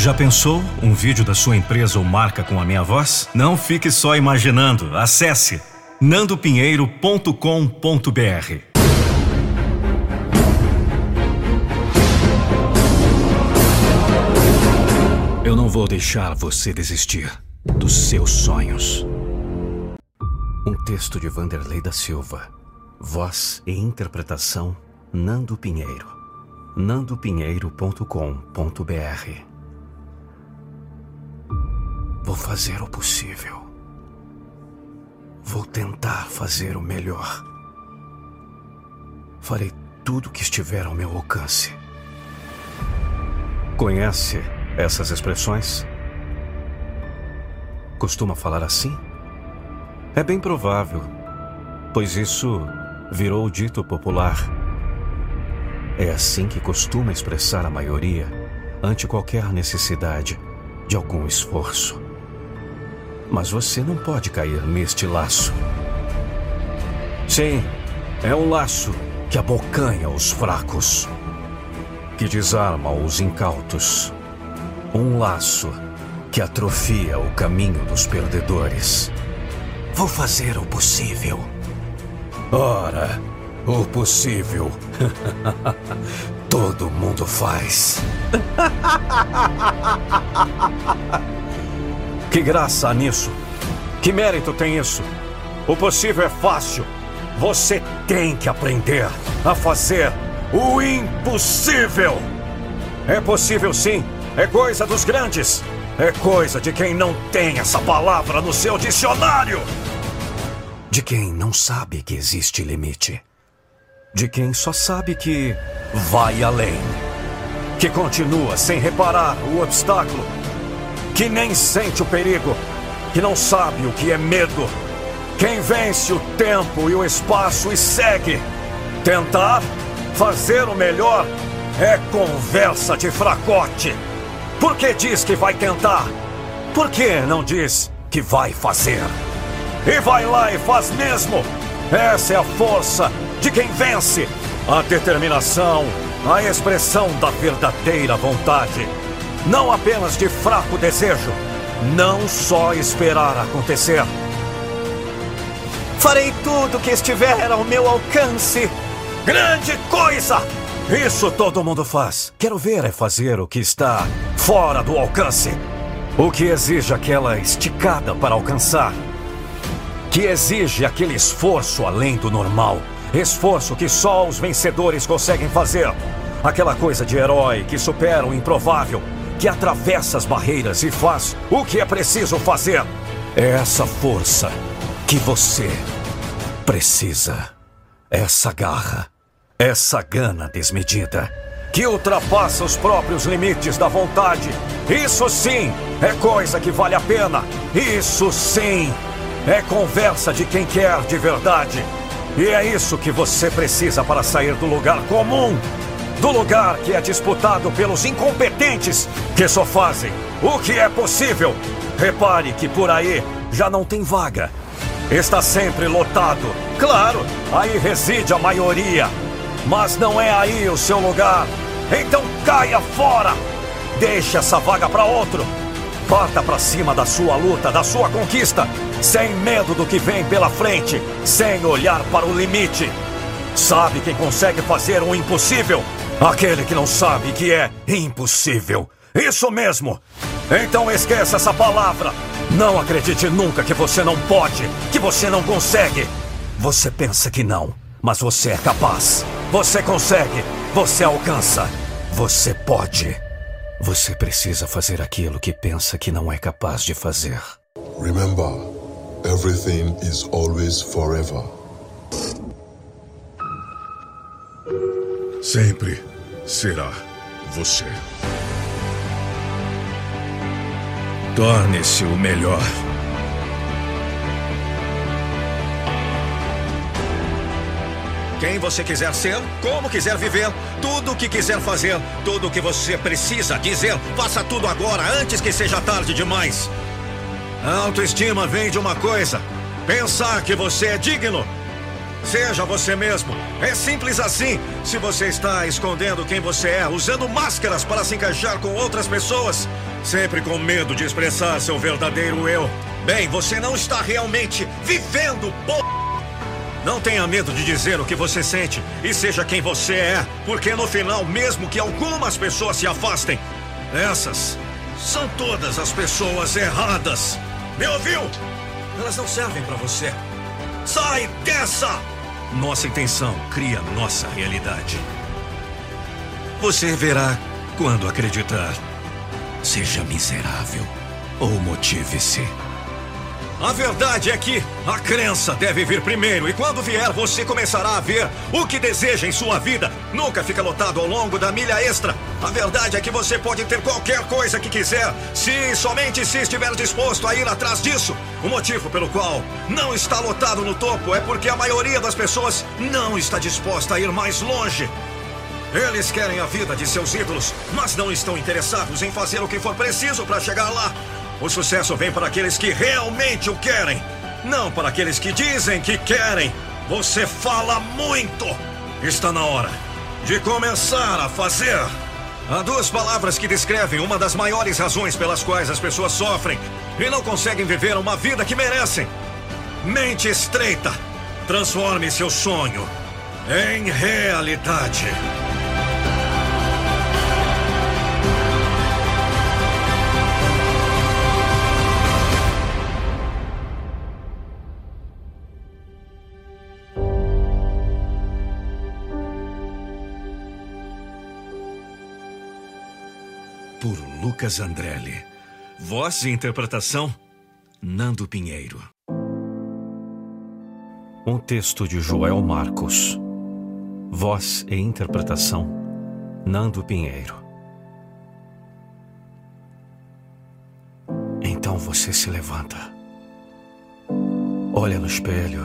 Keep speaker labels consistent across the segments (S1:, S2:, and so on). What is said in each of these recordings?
S1: Já pensou um vídeo da sua empresa ou marca com a minha voz? Não fique só imaginando. Acesse nandopinheiro.com.br. Eu não vou deixar você desistir dos seus sonhos. Um texto de Vanderlei da Silva. Voz e interpretação Nando Pinheiro. nandopinheiro.com.br. Vou fazer o possível. Vou tentar fazer o melhor. Farei tudo o que estiver ao meu alcance. Conhece essas expressões? Costuma falar assim? É bem provável, pois isso virou o dito popular. É assim que costuma expressar a maioria ante qualquer necessidade de algum esforço. Mas você não pode cair neste laço. Sim, é um laço que abocanha os fracos, que desarma os incautos. Um laço que atrofia o caminho dos perdedores. Vou fazer o possível. Ora, o possível. Todo mundo faz. que graça há nisso? Que mérito tem isso? O possível é fácil. Você tem que aprender a fazer o impossível. É possível sim. É coisa dos grandes. É coisa de quem não tem essa palavra no seu dicionário. De quem não sabe que existe limite. De quem só sabe que vai além. Que continua sem reparar o obstáculo. Que nem sente o perigo. Que não sabe o que é medo. Quem vence o tempo e o espaço e segue. Tentar fazer o melhor é conversa de fracote. Por que diz que vai tentar? Por que não diz que vai fazer? E vai lá e faz mesmo! Essa é a força de quem vence! A determinação, a expressão da verdadeira vontade. Não apenas de fraco desejo. Não só esperar acontecer. Farei tudo que estiver ao meu alcance. Grande coisa! Isso todo mundo faz. Quero ver é fazer o que está fora do alcance. O que exige aquela esticada para alcançar. Que exige aquele esforço além do normal. Esforço que só os vencedores conseguem fazer. Aquela coisa de herói que supera o improvável, que atravessa as barreiras e faz o que é preciso fazer. É essa força que você precisa. Essa garra essa gana desmedida, que ultrapassa os próprios limites da vontade. Isso sim é coisa que vale a pena. Isso sim é conversa de quem quer de verdade. E é isso que você precisa para sair do lugar comum. Do lugar que é disputado pelos incompetentes que só fazem o que é possível. Repare que por aí já não tem vaga. Está sempre lotado. Claro, aí reside a maioria. Mas não é aí o seu lugar. Então caia fora! Deixe essa vaga para outro. Parta para cima da sua luta, da sua conquista, sem medo do que vem pela frente, sem olhar para o limite. Sabe quem consegue fazer o impossível? Aquele que não sabe que é impossível. Isso mesmo! Então esqueça essa palavra. Não acredite nunca que você não pode, que você não consegue. Você pensa que não, mas você é capaz. Você consegue. Você alcança. Você pode. Você precisa fazer aquilo que pensa que não é capaz de fazer.
S2: Remember, everything is always forever.
S3: Sempre será você. Torne-se o melhor.
S4: Quem você quiser ser, como quiser viver, tudo o que quiser fazer, tudo o que você precisa dizer, faça tudo agora, antes que seja tarde demais. A autoestima vem de uma coisa: pensar que você é digno. Seja você mesmo. É simples assim. Se você está escondendo quem você é, usando máscaras para se encaixar com outras pessoas, sempre com medo de expressar seu verdadeiro eu, bem, você não está realmente vivendo, p. Não tenha medo de dizer o que você sente e seja quem você é, porque no final, mesmo que algumas pessoas se afastem, essas são todas as pessoas erradas. Me ouviu? Elas não servem para você. Sai dessa! Nossa intenção cria nossa realidade. Você verá quando acreditar. Seja miserável ou motive-se. A verdade é que a crença deve vir primeiro e quando vier você começará a ver o que deseja em sua vida. Nunca fica lotado ao longo da milha extra. A verdade é que você pode ter qualquer coisa que quiser, se somente se estiver disposto a ir atrás disso. O motivo pelo qual não está lotado no topo é porque a maioria das pessoas não está disposta a ir mais longe. Eles querem a vida de seus ídolos, mas não estão interessados em fazer o que for preciso para chegar lá. O sucesso vem para aqueles que realmente o querem, não para aqueles que dizem que querem. Você fala muito. Está na hora de começar a fazer. Há duas palavras que descrevem uma das maiores razões pelas quais as pessoas sofrem e não conseguem viver uma vida que merecem. Mente estreita. Transforme seu sonho em realidade. Lucas Andrelli. Voz e interpretação, Nando Pinheiro.
S1: Um texto de Joel Marcos. Voz e interpretação, Nando Pinheiro. Então você se levanta, olha no espelho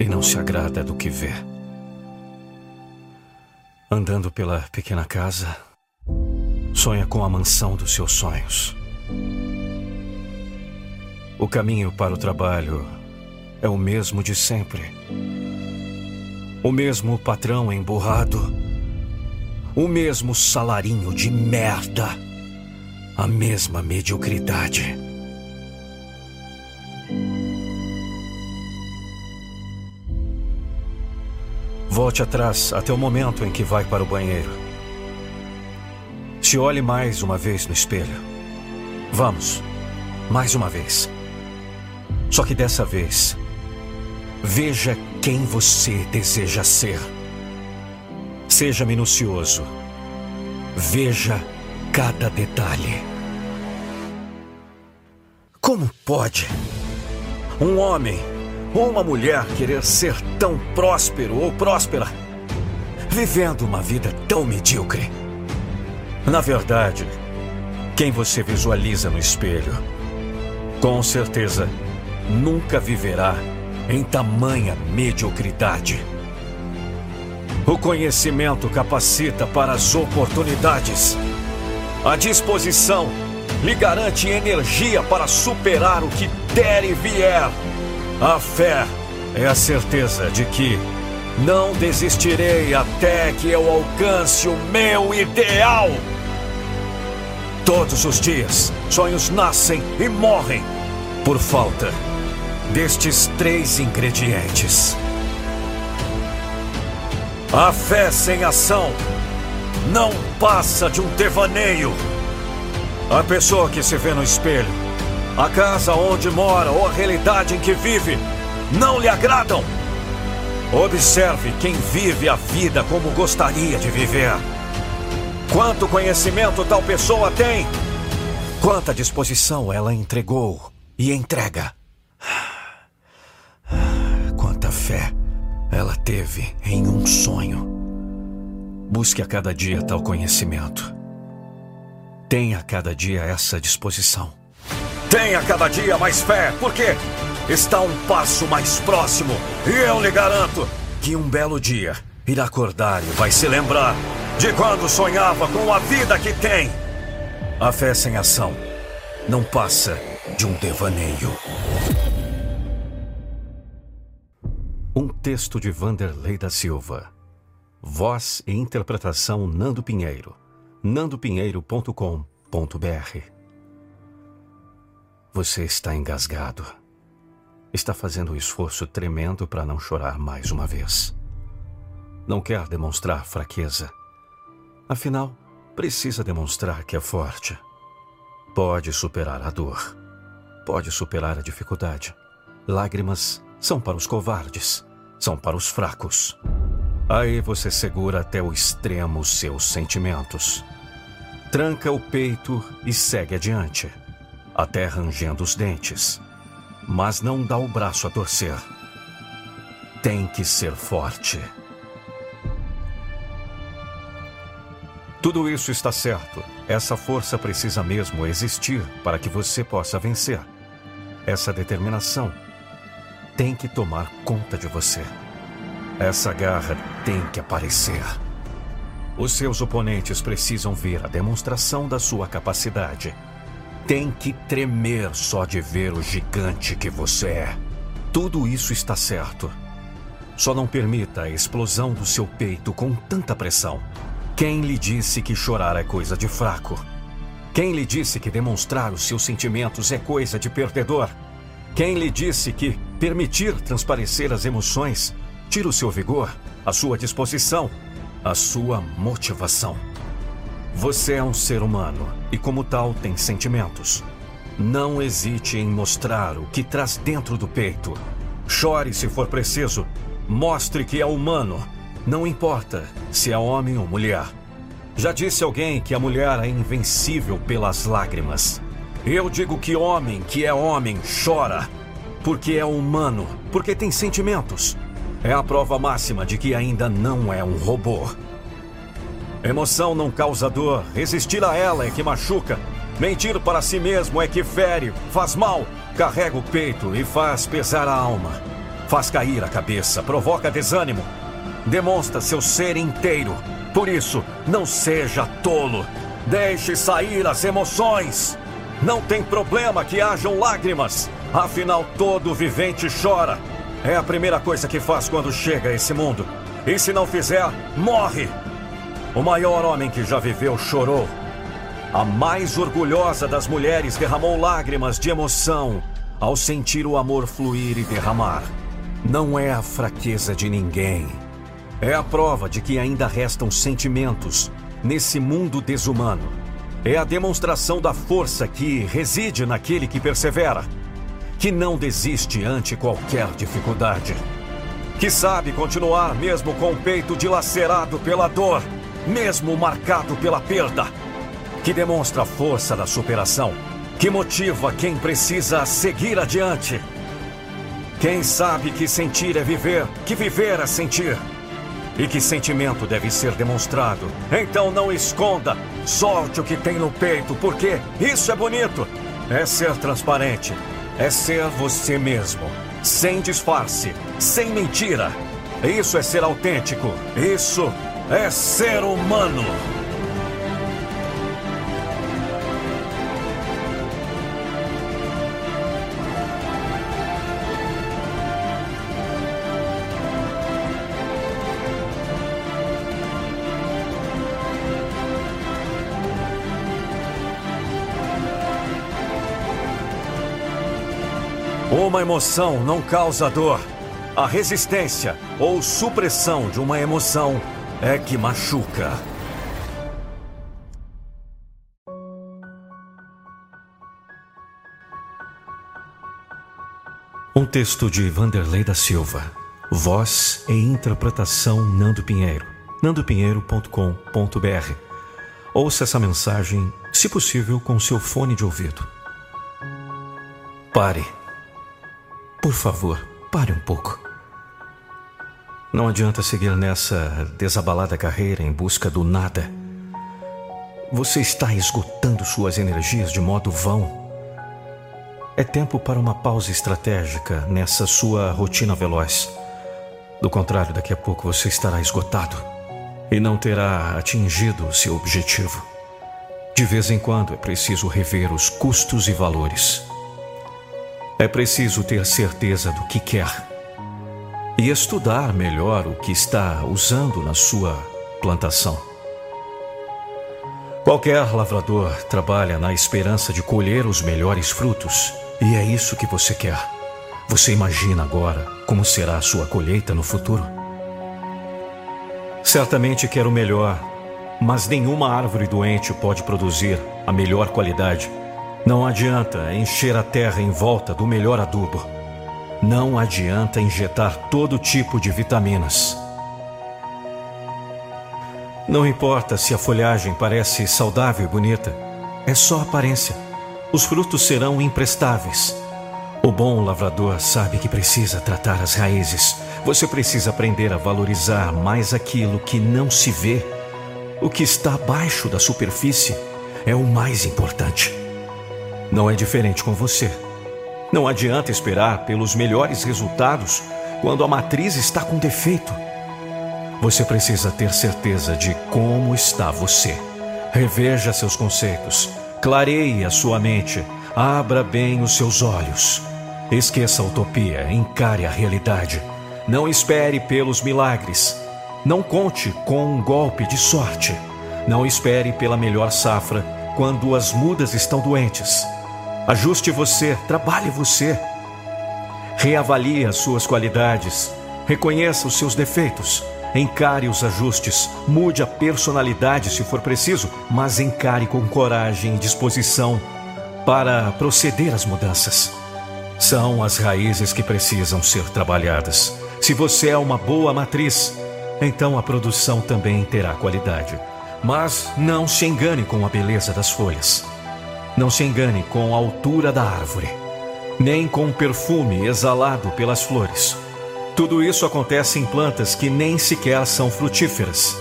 S1: e não se agrada do que vê. Andando pela pequena casa, Sonha com a mansão dos seus sonhos. O caminho para o trabalho é o mesmo de sempre. O mesmo patrão emburrado. O mesmo salarinho de merda. A mesma mediocridade. Volte atrás até o momento em que vai para o banheiro. Se olhe mais uma vez no espelho. Vamos, mais uma vez. Só que dessa vez, veja quem você deseja ser. Seja minucioso. Veja cada detalhe. Como pode um homem ou uma mulher querer ser tão próspero ou próspera, vivendo uma vida tão medíocre? Na verdade, quem você visualiza no espelho, com certeza nunca viverá em tamanha mediocridade. O conhecimento capacita para as oportunidades. A disposição lhe garante energia para superar o que der e vier. A fé é a certeza de que não desistirei até que eu alcance o meu ideal. Todos os dias, sonhos nascem e morrem por falta destes três ingredientes. A fé sem ação não passa de um devaneio. A pessoa que se vê no espelho, a casa onde mora ou a realidade em que vive não lhe agradam. Observe quem vive a vida como gostaria de viver. Quanto conhecimento tal pessoa tem? Quanta disposição ela entregou e entrega? Quanta fé ela teve em um sonho? Busque a cada dia tal conhecimento. Tenha a cada dia essa disposição. Tenha cada dia mais fé, porque está um passo mais próximo. E eu lhe garanto que um belo dia irá acordar e vai se lembrar de quando sonhava com a vida que tem. A fé sem ação não passa de um devaneio. Um texto de Vanderlei da Silva. Voz e interpretação Nando Pinheiro. nandopinheiro.com.br Você está engasgado. Está fazendo um esforço tremendo para não chorar mais uma vez. Não quer demonstrar fraqueza. Afinal, precisa demonstrar que é forte. Pode superar a dor. Pode superar a dificuldade. Lágrimas são para os covardes, são para os fracos. Aí você segura até o extremo seus sentimentos. Tranca o peito e segue adiante, até rangendo os dentes. Mas não dá o braço a torcer. Tem que ser forte. Tudo isso está certo. Essa força precisa mesmo existir para que você possa vencer. Essa determinação tem que tomar conta de você. Essa garra tem que aparecer. Os seus oponentes precisam ver a demonstração da sua capacidade. Tem que tremer só de ver o gigante que você é. Tudo isso está certo. Só não permita a explosão do seu peito com tanta pressão. Quem lhe disse que chorar é coisa de fraco? Quem lhe disse que demonstrar os seus sentimentos é coisa de perdedor? Quem lhe disse que permitir transparecer as emoções tira o seu vigor, a sua disposição, a sua motivação? Você é um ser humano e, como tal, tem sentimentos. Não hesite em mostrar o que traz dentro do peito. Chore se for preciso. Mostre que é humano. Não importa se é homem ou mulher. Já disse alguém que a mulher é invencível pelas lágrimas. Eu digo que homem que é homem chora. Porque é humano, porque tem sentimentos. É a prova máxima de que ainda não é um robô. Emoção não causa dor, resistir a ela é que machuca. Mentir para si mesmo é que fere, faz mal, carrega o peito e faz pesar a alma. Faz cair a cabeça, provoca desânimo. Demonstra seu ser inteiro. Por isso, não seja tolo. Deixe sair as emoções. Não tem problema que hajam lágrimas. Afinal, todo vivente chora. É a primeira coisa que faz quando chega a esse mundo. E se não fizer, morre. O maior homem que já viveu chorou. A mais orgulhosa das mulheres derramou lágrimas de emoção ao sentir o amor fluir e derramar. Não é a fraqueza de ninguém. É a prova de que ainda restam sentimentos nesse mundo desumano. É a demonstração da força que reside naquele que persevera, que não desiste ante qualquer dificuldade, que sabe continuar mesmo com o peito dilacerado pela dor, mesmo marcado pela perda, que demonstra a força da superação, que motiva quem precisa seguir adiante. Quem sabe que sentir é viver, que viver é sentir e que sentimento deve ser demonstrado. Então não esconda, solte o que tem no peito, porque isso é bonito. É ser transparente, é ser você mesmo, sem disfarce, sem mentira. Isso é ser autêntico, isso é ser humano. Uma emoção não causa dor. A resistência ou supressão de uma emoção é que machuca. Um texto de Vanderlei da Silva. Voz e interpretação Nando Pinheiro. nandopinheiro.com.br. Ouça essa mensagem, se possível, com seu fone de ouvido. Pare por favor, pare um pouco. Não adianta seguir nessa desabalada carreira em busca do nada. Você está esgotando suas energias de modo vão. É tempo para uma pausa estratégica nessa sua rotina veloz. Do contrário, daqui a pouco você estará esgotado e não terá atingido o seu objetivo. De vez em quando é preciso rever os custos e valores. É preciso ter certeza do que quer. E estudar melhor o que está usando na sua plantação. Qualquer lavrador trabalha na esperança de colher os melhores frutos, e é isso que você quer. Você imagina agora como será a sua colheita no futuro? Certamente quer o melhor, mas nenhuma árvore doente pode produzir a melhor qualidade. Não adianta encher a terra em volta do melhor adubo. Não adianta injetar todo tipo de vitaminas. Não importa se a folhagem parece saudável e bonita, é só aparência. Os frutos serão imprestáveis. O bom lavrador sabe que precisa tratar as raízes. Você precisa aprender a valorizar mais aquilo que não se vê. O que está abaixo da superfície é o mais importante. Não é diferente com você. Não adianta esperar pelos melhores resultados quando a matriz está com defeito. Você precisa ter certeza de como está você. Reveja seus conceitos, clareie a sua mente, abra bem os seus olhos. Esqueça a utopia, encare a realidade. Não espere pelos milagres. Não conte com um golpe de sorte. Não espere pela melhor safra quando as mudas estão doentes. Ajuste você, trabalhe você. Reavalie as suas qualidades. Reconheça os seus defeitos. Encare os ajustes, mude a personalidade se for preciso, mas encare com coragem e disposição para proceder às mudanças. São as raízes que precisam ser trabalhadas. Se você é uma boa matriz, então a produção também terá qualidade. Mas não se engane com a beleza das folhas. Não se engane com a altura da árvore, nem com o perfume exalado pelas flores. Tudo isso acontece em plantas que nem sequer são frutíferas.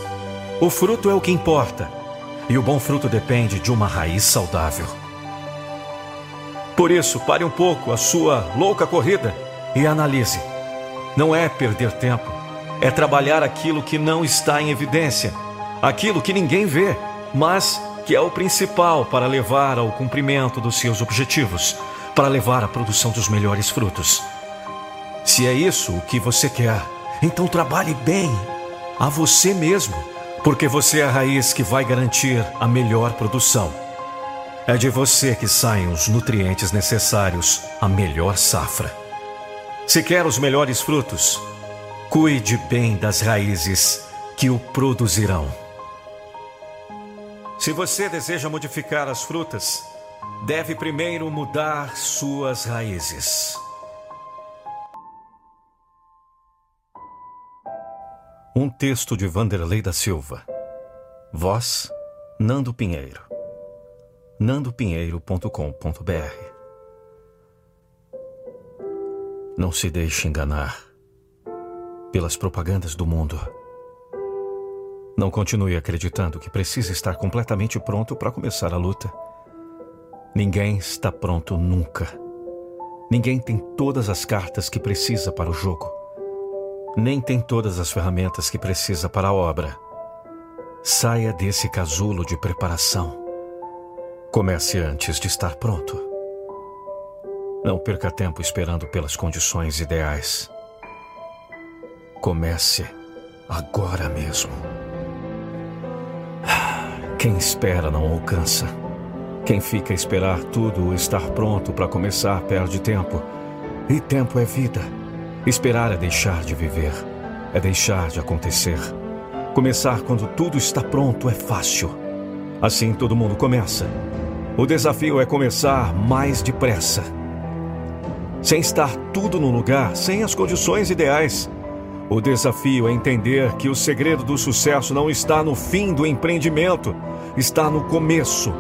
S1: O fruto é o que importa, e o bom fruto depende de uma raiz saudável. Por isso, pare um pouco a sua louca corrida e analise. Não é perder tempo, é trabalhar aquilo que não está em evidência, aquilo que ninguém vê, mas que é o principal para levar ao cumprimento dos seus objetivos, para levar à produção dos melhores frutos. Se é isso o que você quer, então trabalhe bem a você mesmo, porque você é a raiz que vai garantir a melhor produção. É de você que saem os nutrientes necessários à melhor safra. Se quer os melhores frutos, cuide bem das raízes que o produzirão. Se você deseja modificar as frutas, deve primeiro mudar suas raízes. Um texto de Vanderlei da Silva. Voz: Nando Pinheiro. nandopinheiro.com.br. Não se deixe enganar pelas propagandas do mundo. Não continue acreditando que precisa estar completamente pronto para começar a luta. Ninguém está pronto nunca. Ninguém tem todas as cartas que precisa para o jogo nem tem todas as ferramentas que precisa para a obra. Saia desse casulo de preparação. Comece antes de estar pronto. Não perca tempo esperando pelas condições ideais. Comece agora mesmo. Quem espera não alcança. Quem fica a esperar tudo estar pronto para começar perde tempo. E tempo é vida. Esperar é deixar de viver, é deixar de acontecer. Começar quando tudo está pronto é fácil. Assim todo mundo começa. O desafio é começar mais depressa. Sem estar tudo no lugar, sem as condições ideais. O desafio é entender que o segredo do sucesso não está no fim do empreendimento, está no começo.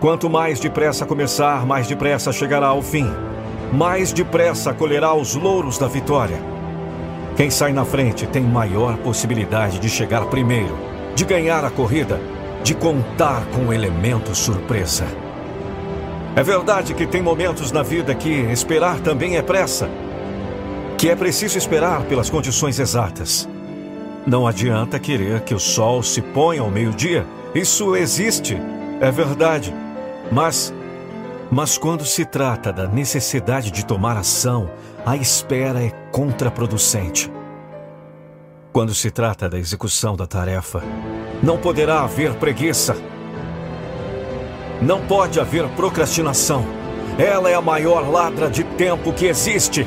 S1: Quanto mais depressa começar, mais depressa chegará ao fim mais depressa colherá os louros da vitória. Quem sai na frente tem maior possibilidade de chegar primeiro, de ganhar a corrida, de contar com o elemento surpresa. É verdade que tem momentos na vida que esperar também é pressa, que é preciso esperar pelas condições exatas. Não adianta querer que o sol se ponha ao meio-dia, isso existe, é verdade, mas mas quando se trata da necessidade de tomar ação, a espera é contraproducente.
S5: Quando se trata da execução da tarefa, não poderá haver preguiça. Não pode haver procrastinação. Ela é a maior ladra de tempo que existe.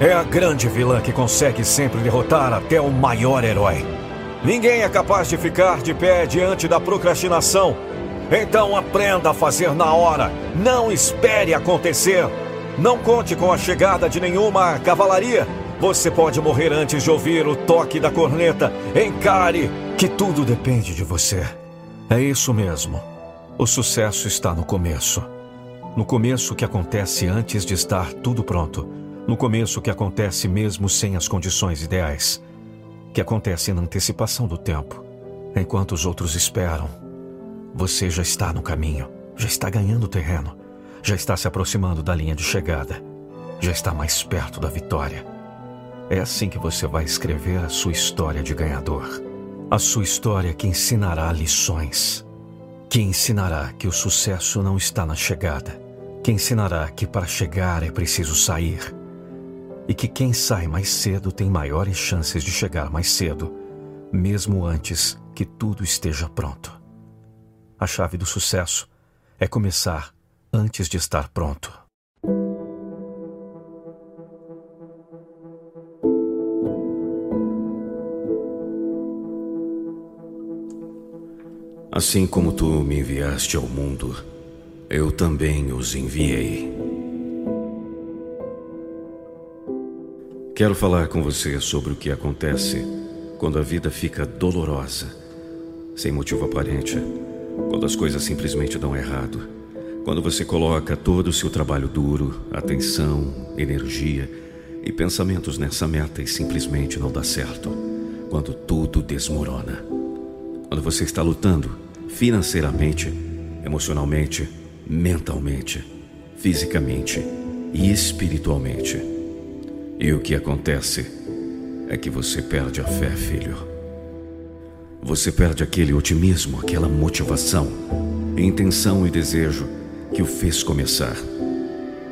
S5: É a grande vilã que consegue sempre derrotar até o maior herói. Ninguém é capaz de ficar de pé diante da procrastinação. Então aprenda a fazer na hora. Não espere acontecer. Não conte com a chegada de nenhuma cavalaria. Você pode morrer antes de ouvir o toque da corneta. Encare que tudo depende de você. É isso mesmo. O sucesso está no começo. No começo que acontece antes de estar tudo pronto. No começo que acontece mesmo sem as condições ideais. Que acontece na antecipação do tempo. Enquanto os outros esperam. Você já está no caminho. Já está ganhando terreno. Já está se aproximando da linha de chegada. Já está mais perto da vitória. É assim que você vai escrever a sua história de ganhador. A sua história que ensinará lições. Que ensinará que o sucesso não está na chegada. Que ensinará que para chegar é preciso sair. E que quem sai mais cedo tem maiores chances de chegar mais cedo, mesmo antes que tudo esteja pronto. A chave do sucesso é começar antes de estar pronto.
S1: Assim como tu me enviaste ao mundo, eu também os enviei. Quero falar com você sobre o que acontece quando a vida fica dolorosa, sem motivo aparente, quando as coisas simplesmente dão errado quando você coloca todo o seu trabalho duro, atenção, energia e pensamentos nessa meta e simplesmente não dá certo. Quando tudo desmorona. Quando você está lutando financeiramente, emocionalmente, mentalmente, fisicamente e espiritualmente. E o que acontece é que você perde a fé, filho. Você perde aquele otimismo, aquela motivação, intenção e desejo que o fez começar.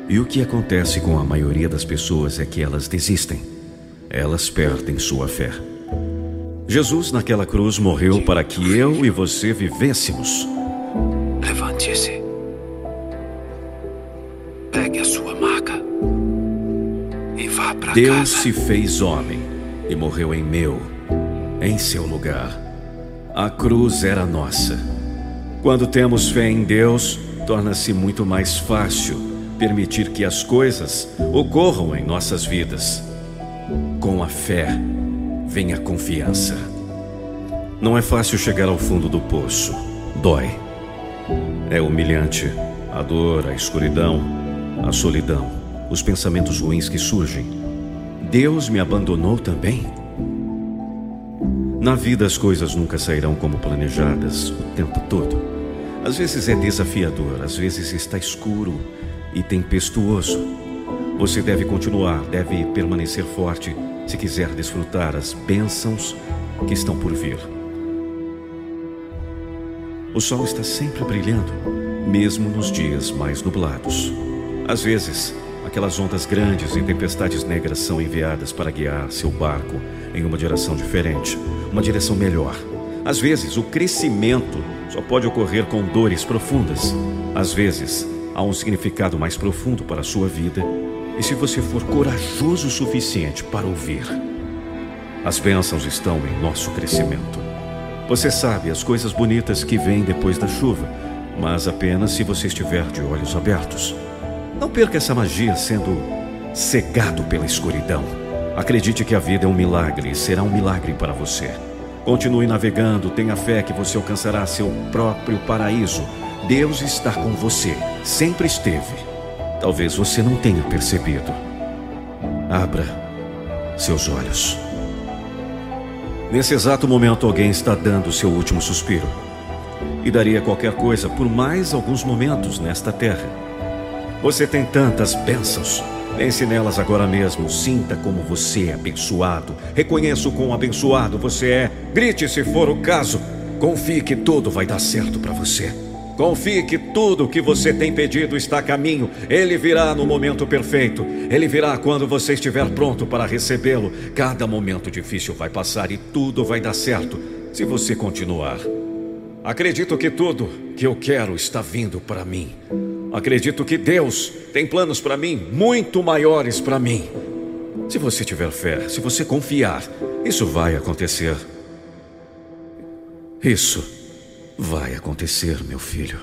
S1: E o que acontece com a maioria das pessoas é que elas desistem. Elas perdem sua fé. Jesus naquela cruz morreu para que eu e você vivêssemos.
S6: Levante-se.
S1: Deus se fez homem e morreu em meu, em seu lugar. A cruz era nossa. Quando temos fé em Deus, torna-se muito mais fácil permitir que as coisas ocorram em nossas vidas. Com a fé vem a confiança. Não é fácil chegar ao fundo do poço. Dói. É humilhante. A dor, a escuridão, a solidão, os pensamentos ruins que surgem. Deus me abandonou também? Na vida as coisas nunca sairão como planejadas o tempo todo. Às vezes é desafiador, às vezes está escuro e tempestuoso. Você deve continuar, deve permanecer forte se quiser desfrutar as bênçãos que estão por vir. O sol está sempre brilhando, mesmo nos dias mais nublados. Às vezes, aquelas ondas grandes e tempestades negras são enviadas para guiar seu barco em uma direção diferente, uma direção melhor. Às vezes, o crescimento só pode ocorrer com dores profundas. Às vezes, há um significado mais profundo para a sua vida, e se você for corajoso o suficiente para ouvir, as bênçãos estão em nosso crescimento. Você sabe as coisas bonitas que vêm depois da chuva, mas apenas se você estiver de olhos abertos. Não perca essa magia sendo cegado pela escuridão. Acredite que a vida é um milagre e será um milagre para você. Continue navegando, tenha fé que você alcançará seu próprio paraíso. Deus está com você, sempre esteve. Talvez você não tenha percebido. Abra seus olhos. Nesse exato momento, alguém está dando seu último suspiro. E daria qualquer coisa por mais alguns momentos nesta terra. Você tem tantas bênçãos. Pense nelas agora mesmo. Sinta como você é abençoado. Reconheça o quão abençoado você é. Grite se for o caso. Confie que tudo vai dar certo para você. Confie que tudo o que você tem pedido está a caminho. Ele virá no momento perfeito. Ele virá quando você estiver pronto para recebê-lo. Cada momento difícil vai passar e tudo vai dar certo se você continuar. Acredito que tudo que eu quero está vindo para mim. Acredito que Deus tem planos para mim muito maiores para mim. Se você tiver fé, se você confiar, isso vai acontecer. Isso vai acontecer, meu filho.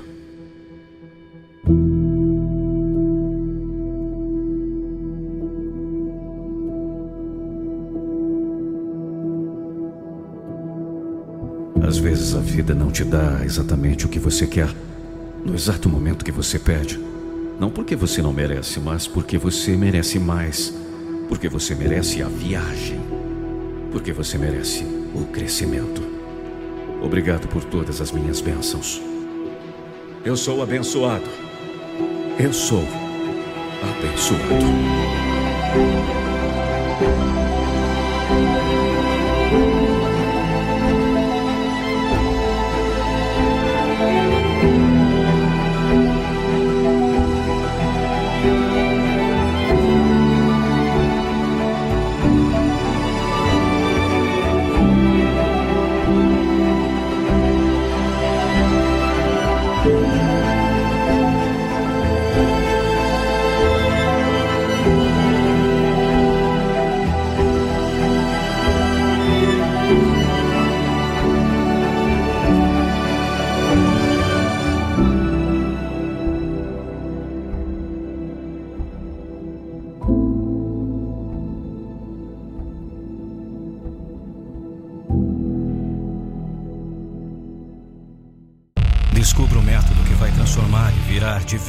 S1: Às vezes a vida não te dá exatamente o que você quer, no exato momento que você pede. Não porque você não merece, mas porque você merece mais. Porque você merece a viagem. Porque você merece o crescimento. Obrigado por todas as minhas bênçãos. Eu sou abençoado. Eu sou abençoado.